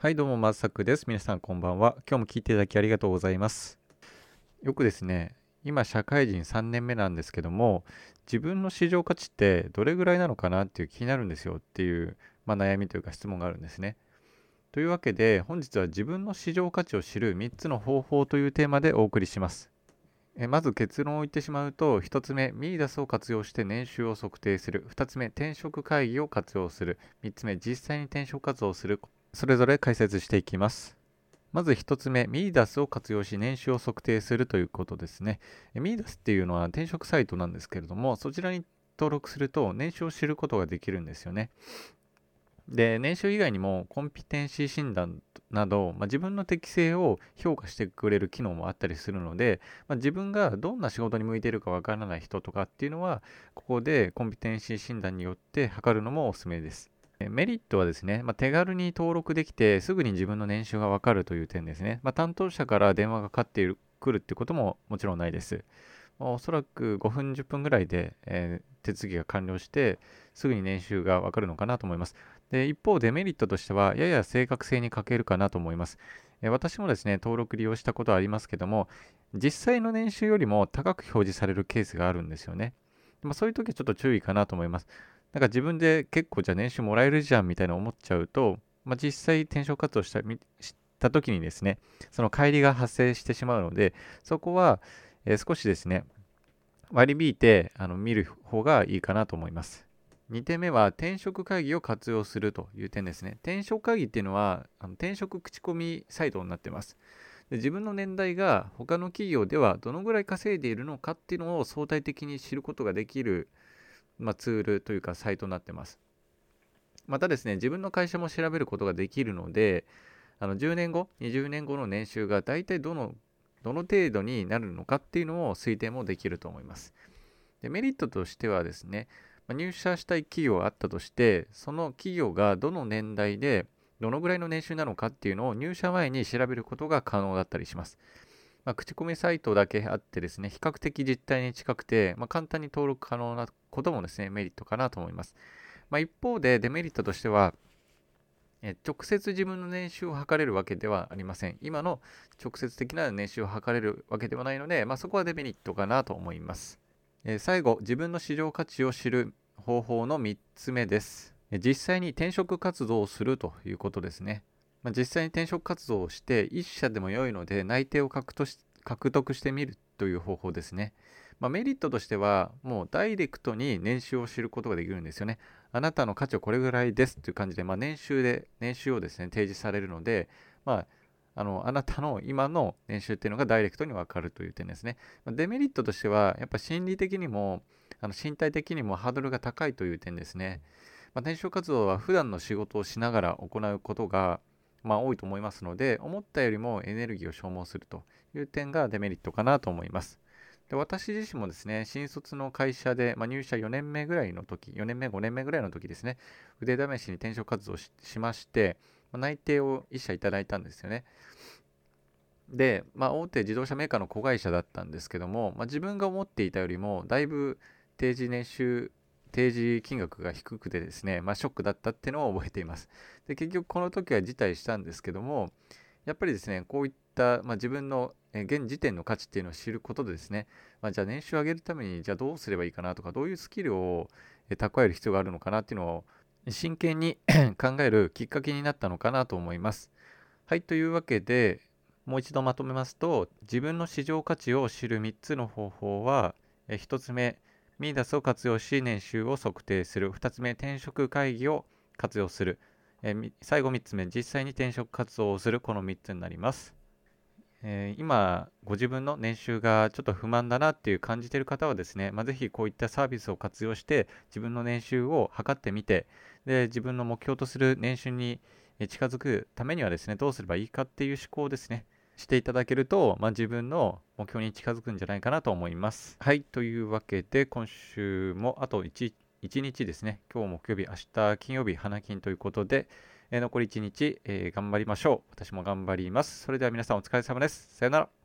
はい、どうも、まさくです。皆さん、こんばんは。今日も聞いていただきありがとうございます。よくですね、今、社会人3年目なんですけども、自分の市場価値ってどれぐらいなのかなっていう気になるんですよっていう、まあ、悩みというか質問があるんですね。というわけで、本日は自分の市場価値を知る3つの方法というテーマでお送りします。えまず結論を言ってしまうと、1つ目、ミーダスを活用して年収を測定する。2つ目、転職会議を活用する。3つ目、実際に転職活動をする。それぞれ解説していきます。まず1つ目、ミーダスを活用し年収を測定するということですね。ミーダスっていうのは転職サイトなんですけれども、そちらに登録すると年収を知ることができるんですよね。で、年収以外にもコンピテンシー診断など、まあ、自分の適性を評価してくれる機能もあったりするので、まあ、自分がどんな仕事に向いているかわからない人とかっていうのは、ここでコンピテンシー診断によって測るのもおすすめです。メリットはですね、まあ、手軽に登録できてすぐに自分の年収がわかるという点ですね。まあ、担当者から電話がかかってくるってことももちろんないです。おそらく5分10分ぐらいで、えー、手続きが完了してすぐに年収がわかるのかなと思います。で一方デメリットとしてはやや正確性に欠けるかなと思います。私もですね登録利用したことはありますけども実際の年収よりも高く表示されるケースがあるんですよね。まあ、そういう時はちょっと注意かなと思います。なんか自分で結構じゃあ年収もらえるじゃんみたいな思っちゃうと、まあ、実際転職活動したした時にですね、その乖離が発生してしまうので、そこは、えー、少しですね、割り引いてあの見る方がいいかなと思います。2点目は転職会議を活用するという点ですね。転職会議っていうのはあの転職口コミサイトになってます。で自分の年代が他の企業ではどのぐらい稼いでいるのかっていうのを相対的に知ることができるまあ、ツールというかサイトになってます。またですね、自分の会社も調べることができるので、あの10年後、20年後の年収が大体どのどの程度になるのかっていうのを推定もできると思います。でメリットとしてはですね、ま入社したい企業があったとして、その企業がどの年代でどのぐらいの年収なのかっていうのを入社前に調べることが可能だったりします。まあ、口コミサイトだけあってですね、比較的実態に近くて、まあ、簡単に登録可能なこともですね、メリットかなと思います。まあ、一方でデメリットとしては、え直接自分の年収を測れるわけではありません。今の直接的な年収を測れるわけではないので、まあ、そこはデメリットかなと思います。え最後、自分の市場価値を知る方法の3つ目です。実際に転職活動をするということですね。まあ、実際に転職活動をして1社でも良いので内定を獲得してみるという方法ですね。まあ、メリットとしてはもうダイレクトに年収を知ることができるんですよね。あなたの価値はこれぐらいですという感じで、まあ、年収で年収をですね提示されるので、まあ、あのあなたの今の年収っていうのがダイレクトに分かるという点ですね。デメリットとしてはやっぱ心理的にもあの身体的にもハードルが高いという点ですね。まあ、転職活動は普段の仕事をしながら行うことがまあ、多いと思いますので、思ったよりもエネルギーを消耗するという点がデメリットかなと思います。で私自身もですね、新卒の会社で、まあ、入社4年目ぐらいの時、4年目、5年目ぐらいの時ですね、腕試しに転職活動しまして、まあ、内定を1社いただいたんですよね。で、まあ、大手自動車メーカーの子会社だったんですけども、まあ、自分が思っていたよりも、だいぶ定時年収提示金額が低くてですね、まあ、ショックだったっていうのを覚えています。で結局この時は辞退したんですけども、やっぱりですね、こういった、まあ、自分の現時点の価値っていうのを知ることでですね、まあ、じゃあ年収を上げるためにじゃあどうすればいいかなとか、どういうスキルを蓄える必要があるのかなっていうのを真剣に 考えるきっかけになったのかなと思います。はい、というわけで、もう一度まとめますと、自分の市場価値を知る3つの方法は、1つ目、ミーダスを活用し年収を測定する。2つ目、転職会議を活用する。えー、最後3つ目、実際に転職活動をする。この3つになります。えー、今、ご自分の年収がちょっと不満だなっていう感じてる方はですね、まあ、ぜひこういったサービスを活用して自分の年収を測ってみて、で自分の目標とする年収に近づくためにはですね、どうすればいいかっていう思考ですね。していただけると、まあ、自分の目標に近づくんじゃないかなと思います。はい、というわけで今週もあと 1, 1日ですね、今日木曜日、明日金曜日、花金ということで、えー、残り1日、えー、頑張りましょう。私も頑張ります。それでは皆さんお疲れ様です。さよなら。